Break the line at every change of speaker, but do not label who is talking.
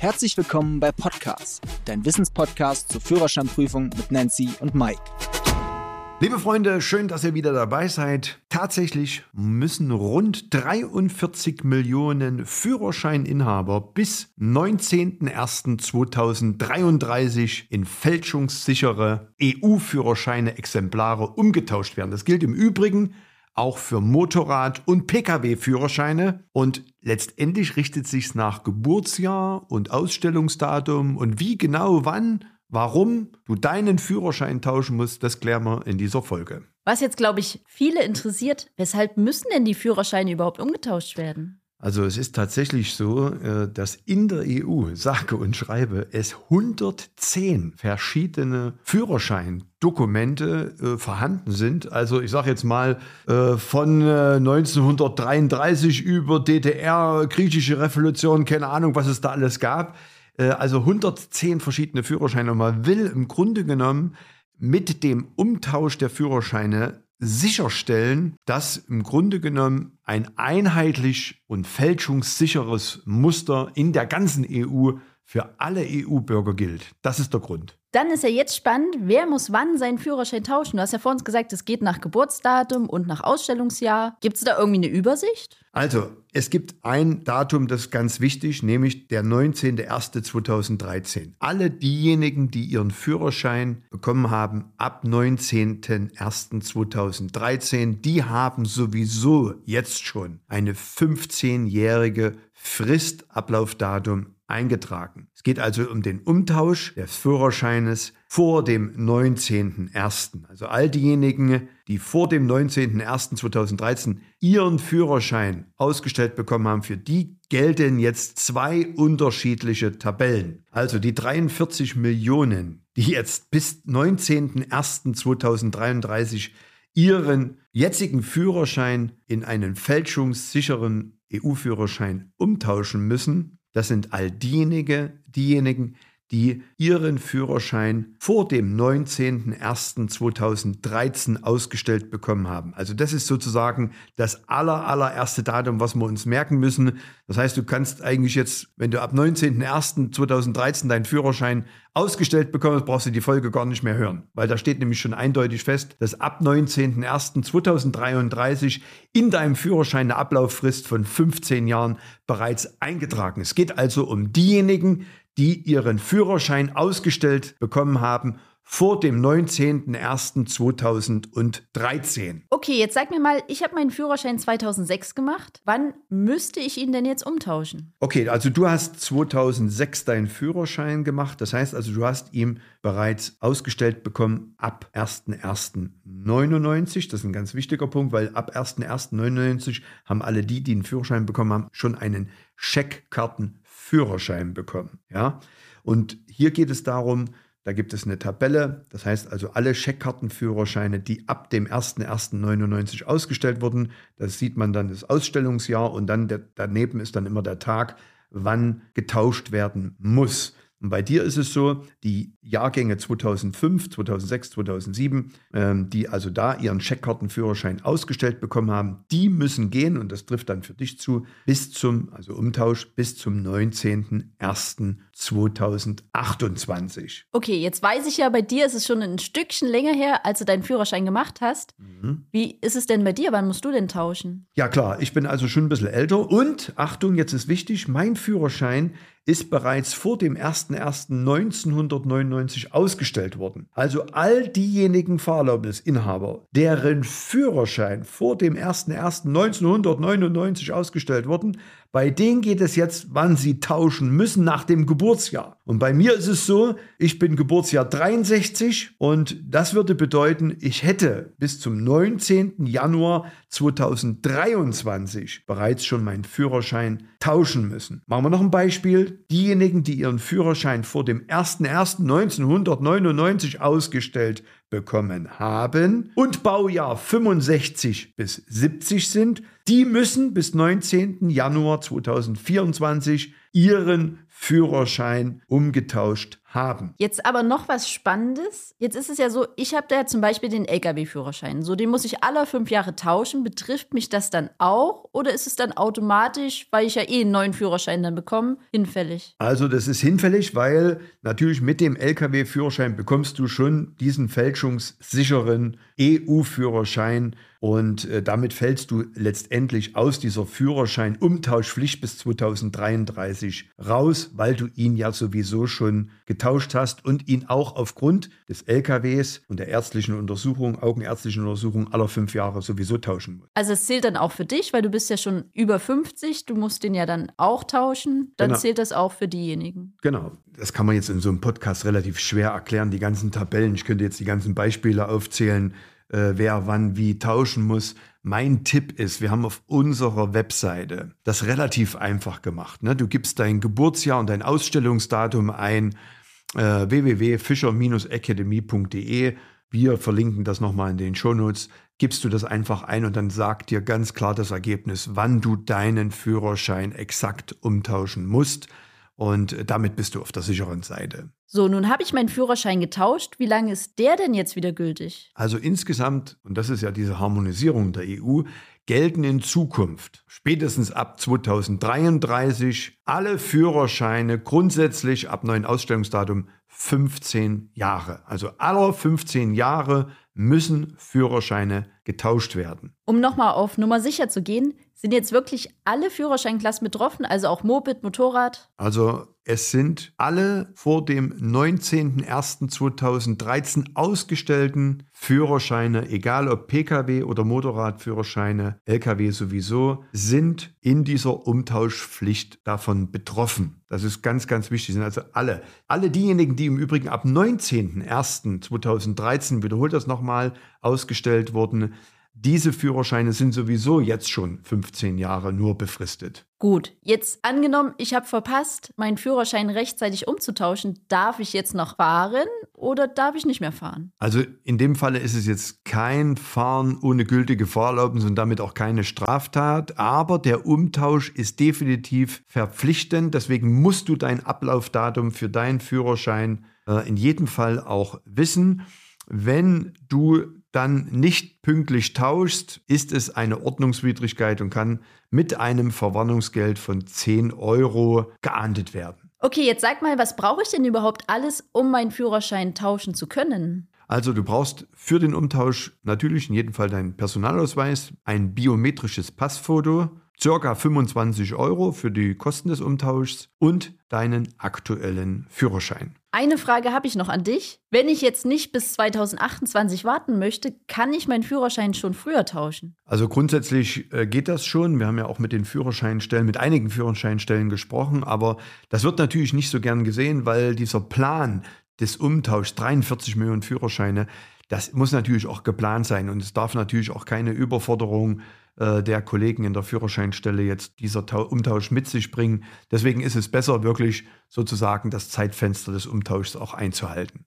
Herzlich willkommen bei Podcast, dein Wissenspodcast zur Führerscheinprüfung mit Nancy und Mike.
Liebe Freunde, schön, dass ihr wieder dabei seid. Tatsächlich müssen rund 43 Millionen Führerscheininhaber bis 19.01.2033 in fälschungssichere EU-Führerscheine Exemplare umgetauscht werden. Das gilt im Übrigen auch für Motorrad- und Pkw-Führerscheine. Und letztendlich richtet sich nach Geburtsjahr und Ausstellungsdatum und wie genau wann Warum du deinen Führerschein tauschen musst, das klären wir in dieser Folge.
Was jetzt, glaube ich, viele interessiert, weshalb müssen denn die Führerscheine überhaupt umgetauscht werden?
Also es ist tatsächlich so, äh, dass in der EU, sage und schreibe, es 110 verschiedene Führerscheindokumente äh, vorhanden sind. Also ich sage jetzt mal äh, von 1933 über DDR, griechische Revolution, keine Ahnung, was es da alles gab also 110 verschiedene Führerscheine. Und man will im Grunde genommen mit dem Umtausch der Führerscheine sicherstellen, dass im Grunde genommen ein einheitlich und fälschungssicheres Muster in der ganzen EU für alle EU-Bürger gilt. Das ist der Grund.
Dann ist ja jetzt spannend, wer muss wann seinen Führerschein tauschen? Du hast ja vor uns gesagt, es geht nach Geburtsdatum und nach Ausstellungsjahr. Gibt es da irgendwie eine Übersicht?
Also, es gibt ein Datum, das ist ganz wichtig, nämlich der 19.01.2013. Alle diejenigen, die ihren Führerschein bekommen haben ab 19.01.2013, die haben sowieso jetzt schon eine 15-jährige Fristablaufdatum eingetragen. Es geht also um den Umtausch des Führerscheines vor dem 19.01. Also all diejenigen, die vor dem 19.01.2013 ihren Führerschein ausgestellt bekommen haben, für die gelten jetzt zwei unterschiedliche Tabellen. Also die 43 Millionen, die jetzt bis 19.01.2033 ihren jetzigen Führerschein in einen fälschungssicheren EU-Führerschein umtauschen müssen, das sind all diejenigen, diejenigen, die ihren Führerschein vor dem 19.01.2013 ausgestellt bekommen haben. Also das ist sozusagen das aller, allererste Datum, was wir uns merken müssen. Das heißt, du kannst eigentlich jetzt, wenn du ab 19.01.2013 deinen Führerschein ausgestellt bekommst, brauchst du die Folge gar nicht mehr hören, weil da steht nämlich schon eindeutig fest, dass ab 19.01.2033 in deinem Führerschein eine Ablauffrist von 15 Jahren bereits eingetragen ist. Es geht also um diejenigen, die ihren Führerschein ausgestellt bekommen haben vor dem 19.01.2013.
Okay, jetzt sag mir mal, ich habe meinen Führerschein 2006 gemacht. Wann müsste ich ihn denn jetzt umtauschen?
Okay, also du hast 2006 deinen Führerschein gemacht. Das heißt also, du hast ihn bereits ausgestellt bekommen ab 1.01.99. Das ist ein ganz wichtiger Punkt, weil ab 1.01.99 haben alle die, die einen Führerschein bekommen haben, schon einen Scheckkarten Führerschein bekommen. Ja? Und hier geht es darum, da gibt es eine Tabelle, das heißt also alle Scheckkartenführerscheine, die ab dem 01.01.99 ausgestellt wurden, das sieht man dann das Ausstellungsjahr und dann der, daneben ist dann immer der Tag, wann getauscht werden muss. Und bei dir ist es so, die Jahrgänge 2005, 2006, 2007, ähm, die also da ihren Checkkartenführerschein ausgestellt bekommen haben, die müssen gehen, und das trifft dann für dich zu, bis zum, also Umtausch, bis zum 19.01.2028.
Okay, jetzt weiß ich ja, bei dir ist es schon ein Stückchen länger her, als du deinen Führerschein gemacht hast. Mhm. Wie ist es denn bei dir? Wann musst du denn tauschen?
Ja klar, ich bin also schon ein bisschen älter und Achtung, jetzt ist wichtig, mein Führerschein ist bereits vor dem 01.01.1999 ausgestellt worden. Also all diejenigen Fahrerlaubnisinhaber, deren Führerschein vor dem 01.01.1999 ausgestellt wurden, bei denen geht es jetzt, wann sie tauschen müssen nach dem Geburtsjahr. Und bei mir ist es so, ich bin Geburtsjahr 63 und das würde bedeuten, ich hätte bis zum 19. Januar 2023 bereits schon meinen Führerschein tauschen müssen. Machen wir noch ein Beispiel. Diejenigen, die ihren Führerschein vor dem 01.01.1999 ausgestellt bekommen haben und Baujahr 65 bis 70 sind, die müssen bis 19. Januar 2024 ihren Führerschein umgetauscht haben.
Jetzt aber noch was Spannendes. Jetzt ist es ja so, ich habe da zum Beispiel den Lkw-Führerschein. So, den muss ich alle fünf Jahre tauschen. Betrifft mich das dann auch? Oder ist es dann automatisch, weil ich ja eh einen neuen Führerschein dann bekomme, hinfällig?
Also das ist hinfällig, weil natürlich mit dem Lkw-Führerschein bekommst du schon diesen fälschungssicheren EU-Führerschein und äh, damit fällst du letztendlich aus dieser Führerschein-Umtauschpflicht bis 2033 raus, weil du ihn ja sowieso schon getauscht hast und ihn auch aufgrund des LKWs und der ärztlichen Untersuchung, augenärztlichen Untersuchung aller fünf Jahre sowieso tauschen musst.
Also es zählt dann auch für dich, weil du bist ja schon über 50, du musst den ja dann auch tauschen. Dann
Genau.
zählt das auch für diejenigen.
Genau. Das kann man jetzt in so einem Podcast relativ schwer erklären, die ganzen Tabellen. Ich könnte jetzt die ganzen Beispiele aufzählen, äh, wer wann wie tauschen muss. Mein Tipp ist, wir haben auf unserer Webseite das relativ einfach gemacht. Ne? Du gibst dein Geburtsjahr und dein Ausstellungsdatum ein, äh, www.fischer-academy.de. Wir verlinken das nochmal in den Shownotes. Gibst du das einfach ein und dann sagt dir ganz klar das Ergebnis, wann du deinen Führerschein exakt umtauschen musst. Und damit bist du auf der sicheren Seite.
So, nun habe ich meinen Führerschein getauscht. Wie lange ist der denn jetzt wieder gültig?
Also insgesamt, und das ist ja diese Harmonisierung der EU, gelten in Zukunft, spätestens ab 2033, alle Führerscheine grundsätzlich ab neuen Ausstellungsdatum 15 Jahre. Also aller 15 Jahre müssen Führerscheine getauscht werden.
Um nochmal auf Nummer sicher zu gehen, sind jetzt wirklich alle Führerscheinklassen betroffen, also auch Moped, Motorrad?
Also es sind alle vor dem 19.01.2013 ausgestellten Führerscheine, egal ob Pkw oder Motorradführerscheine, Lkw sowieso, sind in dieser Umtauschpflicht davon betroffen. Das ist ganz, ganz wichtig. Sind also alle. Alle diejenigen, die im Übrigen ab 19.01.2013, wiederholt das nochmal, ausgestellt wurden, diese Führerscheine sind sowieso jetzt schon 15 Jahre nur befristet.
Gut, jetzt angenommen, ich habe verpasst, meinen Führerschein rechtzeitig umzutauschen. Darf ich jetzt noch fahren oder darf ich nicht mehr fahren?
Also in dem Falle ist es jetzt kein Fahren ohne gültige Fahrerlaubnis und damit auch keine Straftat, aber der Umtausch ist definitiv verpflichtend. Deswegen musst du dein Ablaufdatum für deinen Führerschein äh, in jedem Fall auch wissen. Wenn du dann nicht pünktlich tauschst, ist es eine Ordnungswidrigkeit und kann mit einem Verwarnungsgeld von 10 Euro geahndet werden.
Okay, jetzt sag mal, was brauche ich denn überhaupt alles, um meinen Führerschein tauschen zu können?
Also du brauchst für den Umtausch natürlich in jedem Fall deinen Personalausweis, ein biometrisches Passfoto, circa 25 Euro für die Kosten des Umtauschs und deinen aktuellen Führerschein.
Eine Frage habe ich noch an dich. Wenn ich jetzt nicht bis 2028 warten möchte, kann ich meinen Führerschein schon früher tauschen?
Also grundsätzlich äh, geht das schon. Wir haben ja auch mit den Führerscheinstellen, mit einigen Führerscheinstellen gesprochen, aber das wird natürlich nicht so gern gesehen, weil dieser Plan des Umtauschs, 43 Millionen Führerscheine, das muss natürlich auch geplant sein und es darf natürlich auch keine Überforderung äh, der Kollegen in der Führerscheinstelle jetzt dieser Tau Umtausch mit sich bringen. Deswegen ist es besser, wirklich sozusagen das Zeitfenster des Umtauschs auch einzuhalten.